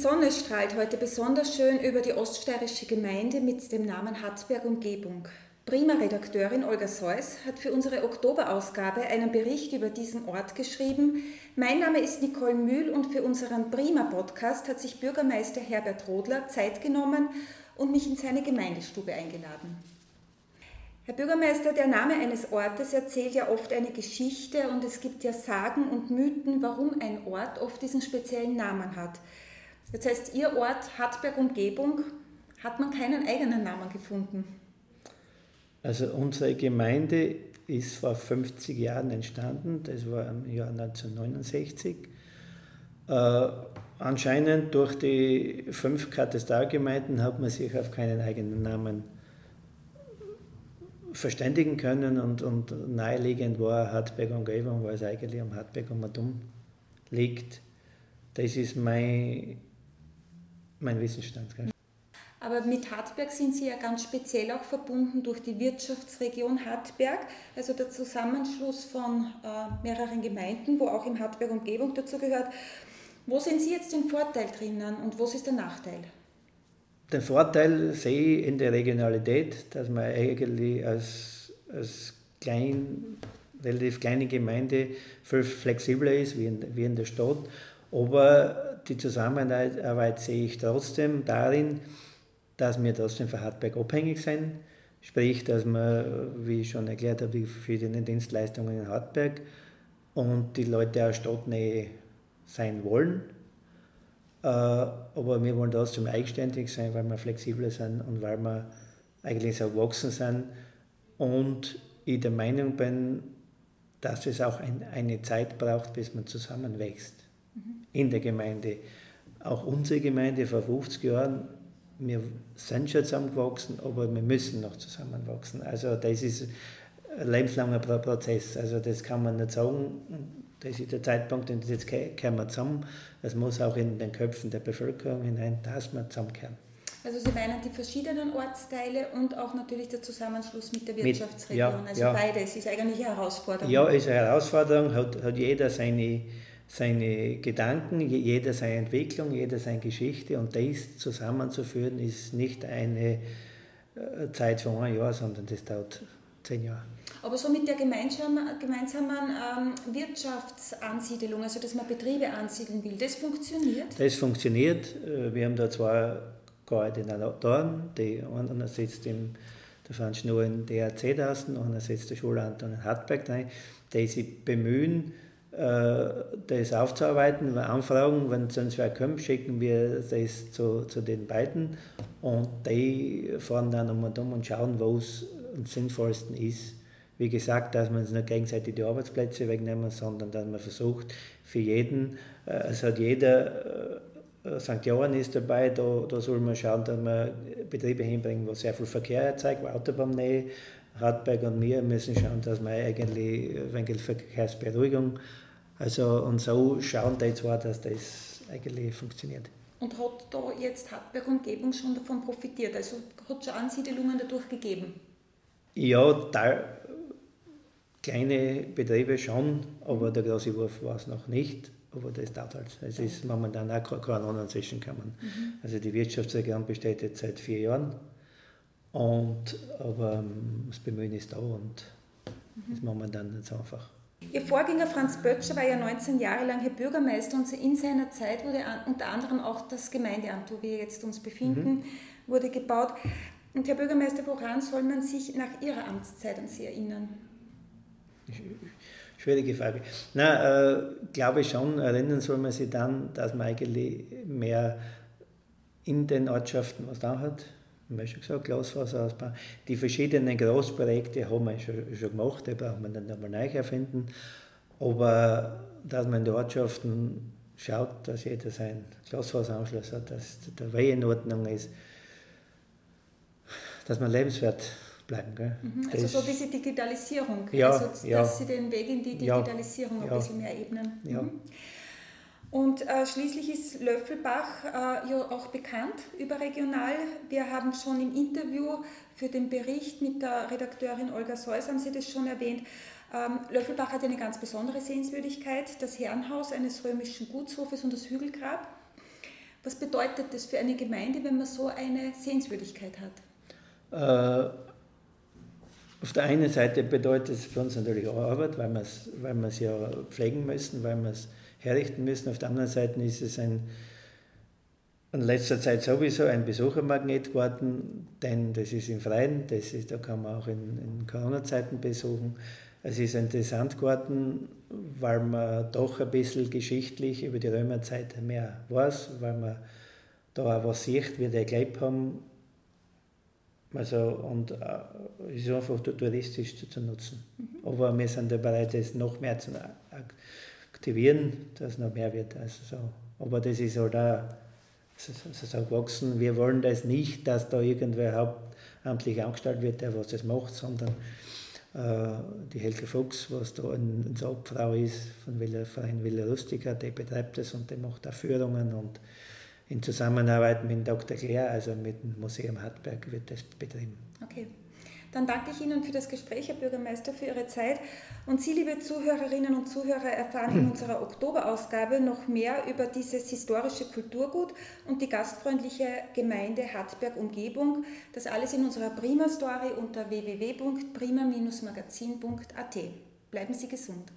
Sonne strahlt heute besonders schön über die oststeirische Gemeinde mit dem Namen Hatzberg Umgebung. Prima-Redakteurin Olga Seuss hat für unsere Oktoberausgabe einen Bericht über diesen Ort geschrieben. Mein Name ist Nicole Mühl und für unseren Prima-Podcast hat sich Bürgermeister Herbert Rodler Zeit genommen und mich in seine Gemeindestube eingeladen. Herr Bürgermeister, der Name eines Ortes erzählt ja oft eine Geschichte und es gibt ja Sagen und Mythen, warum ein Ort oft diesen speziellen Namen hat. Das heißt, Ihr Ort Hartberg Umgebung hat man keinen eigenen Namen gefunden. Also unsere Gemeinde ist vor 50 Jahren entstanden, das war im Jahr 1969. Äh, anscheinend durch die fünf Katastralgemeinden hat man sich auf keinen eigenen Namen verständigen können und, und naheliegend war Hartberg Umgebung, weil es eigentlich am Hartberg um Dumm liegt. Das ist mein, mein Wissensstand. Gell? Aber mit Hartberg sind Sie ja ganz speziell auch verbunden durch die Wirtschaftsregion Hartberg, also der Zusammenschluss von äh, mehreren Gemeinden, wo auch im Hartberg Umgebung dazu gehört. Wo sehen Sie jetzt den Vorteil drinnen und was ist der Nachteil? Den Vorteil sehe ich in der Regionalität, dass man eigentlich als, als klein, relativ kleine Gemeinde viel flexibler ist wie in, wie in der Stadt. Aber die Zusammenarbeit sehe ich trotzdem darin, dass wir trotzdem von Hartberg abhängig sind. Sprich, dass wir, wie ich schon erklärt habe, die verschiedenen Dienstleistungen in Hartberg und die Leute aus Stadtnähe sein wollen. Äh, aber wir wollen trotzdem eigenständig sein, weil wir flexibler sind und weil wir eigentlich so erwachsen sind. Und ich der Meinung bin, dass es auch ein, eine Zeit braucht, bis man zusammenwächst. In der Gemeinde. Auch unsere Gemeinde vor 50 Jahren wir sind schon zusammengewachsen, aber wir müssen noch zusammenwachsen. Also das ist ein lebenslanger Prozess. Also das kann man nicht sagen, das ist der Zeitpunkt, und jetzt kehren wir zusammen. Es muss auch in den Köpfen der Bevölkerung hinein, dass wir zusammenkehren. Also Sie meinen die verschiedenen Ortsteile und auch natürlich der Zusammenschluss mit der Wirtschaftsregion. Mit, ja, also ja. beides ist eigentlich eine Herausforderung. Ja, ist eine Herausforderung, hat, hat jeder seine seine Gedanken, jeder seine Entwicklung, jeder seine Geschichte und das zusammenzuführen ist nicht eine äh, Zeit von einem Jahr, sondern das dauert zehn Jahre. Aber so mit der gemeinsamen, gemeinsamen ähm, Wirtschaftsansiedelung, also dass man Betriebe ansiedeln will, das funktioniert? Das funktioniert. Äh, wir haben da zwei Koordinatoren, die einer sitzt im der Franz Schnur in DRC draußen, einer sitzt der Schulanton in Hartberg die sich bemühen, das aufzuarbeiten, Anfragen, wenn sonst wer kommt, schicken wir das zu, zu den beiden und die fahren dann um und um und schauen, wo es am sinnvollsten ist. Wie gesagt, dass man uns nicht gegenseitig die Arbeitsplätze wegnehmen, sondern dass man versucht, für jeden, äh, es hat jeder, äh, St. Johann ist dabei, da, da soll man schauen, dass man Betriebe hinbringen, wo sehr viel Verkehr erzeugt, wo Autobahnnähe, Hartberg und wir müssen schauen, dass wir eigentlich ein wenig Verkehrsberuhigung, also und so schauen die zwar, dass das eigentlich funktioniert. Und hat da jetzt Hartberg Umgebung schon davon profitiert? Also hat es schon Ansiedelungen dadurch gegeben? Ja, da, kleine Betriebe schon, aber der große Wurf war es noch nicht. Aber das dauert halt. Es ist momentan auch Corona zwischengekommen. Mhm. Also die Wirtschaftsregion besteht jetzt seit vier Jahren und, aber ähm, das Bemühen ist da und mhm. ist momentan nicht so einfach. Ihr Vorgänger Franz Böttcher war ja 19 Jahre lang Herr Bürgermeister und in seiner Zeit wurde unter anderem auch das Gemeindeamt, wo wir jetzt uns befinden, mhm. wurde gebaut. Und Herr Bürgermeister, woran soll man sich nach Ihrer Amtszeit an Sie erinnern? Schwierige Frage. Na, äh, glaube ich schon, erinnern soll man sich dann, dass man eigentlich mehr in den Ortschaften was da hat, wie schon gesagt, Glasfaserausbau. Die verschiedenen Großprojekte haben wir schon, schon gemacht, die braucht man dann nochmal neu erfinden. Aber dass man in den Ortschaften schaut, dass jeder seinen Glasfaseranschluss hat, dass der Weg in Ordnung ist, dass man lebenswert bleiben. Gell? Mhm, also so diese Digitalisierung, ja, also dass ja. Sie den Weg in die Digitalisierung ja, ein bisschen mehr ebnen. Mhm. Und äh, schließlich ist Löffelbach äh, ja auch bekannt überregional. Wir haben schon im Interview für den Bericht mit der Redakteurin Olga Seuss, haben Sie das schon erwähnt, ähm, Löffelbach hat eine ganz besondere Sehenswürdigkeit, das Herrenhaus eines römischen Gutshofes und das Hügelgrab. Was bedeutet das für eine Gemeinde, wenn man so eine Sehenswürdigkeit hat? Äh, auf der einen Seite bedeutet es für uns natürlich auch Arbeit, weil wir es weil ja pflegen müssen, weil wir es herrichten müssen. Auf der anderen Seite ist es ein, in letzter Zeit sowieso ein Besuchermagnet geworden, denn das ist im Freien, das ist, da kann man auch in, in Corona-Zeiten besuchen. Es ist interessant geworden, weil man doch ein bisschen geschichtlich über die Römerzeit mehr weiß, weil man da auch was sieht, wie die gelebt haben. Also, und äh, es ist einfach touristisch zu, zu nutzen. Mhm. Aber wir sind da bereit, das noch mehr zu aktivieren, dass noch mehr wird. Also so. Aber das ist halt auch sozusagen gewachsen. Wir wollen das nicht, dass da irgendwer hauptamtlich angestellt wird, der was das macht, sondern äh, die Helge Fuchs, was da eine Obfrau ist von Villa, Verein Villa Rustica, die betreibt das und die macht auch Führungen und in Zusammenarbeit mit Dr. Claire, also mit dem Museum Hartberg, wird das betrieben. Okay. Dann danke ich Ihnen für das Gespräch, Herr Bürgermeister, für Ihre Zeit. Und Sie, liebe Zuhörerinnen und Zuhörer, erfahren in unserer Oktoberausgabe noch mehr über dieses historische Kulturgut und die gastfreundliche Gemeinde Hartberg Umgebung. Das alles in unserer Prima-Story unter www.prima-magazin.at. Bleiben Sie gesund.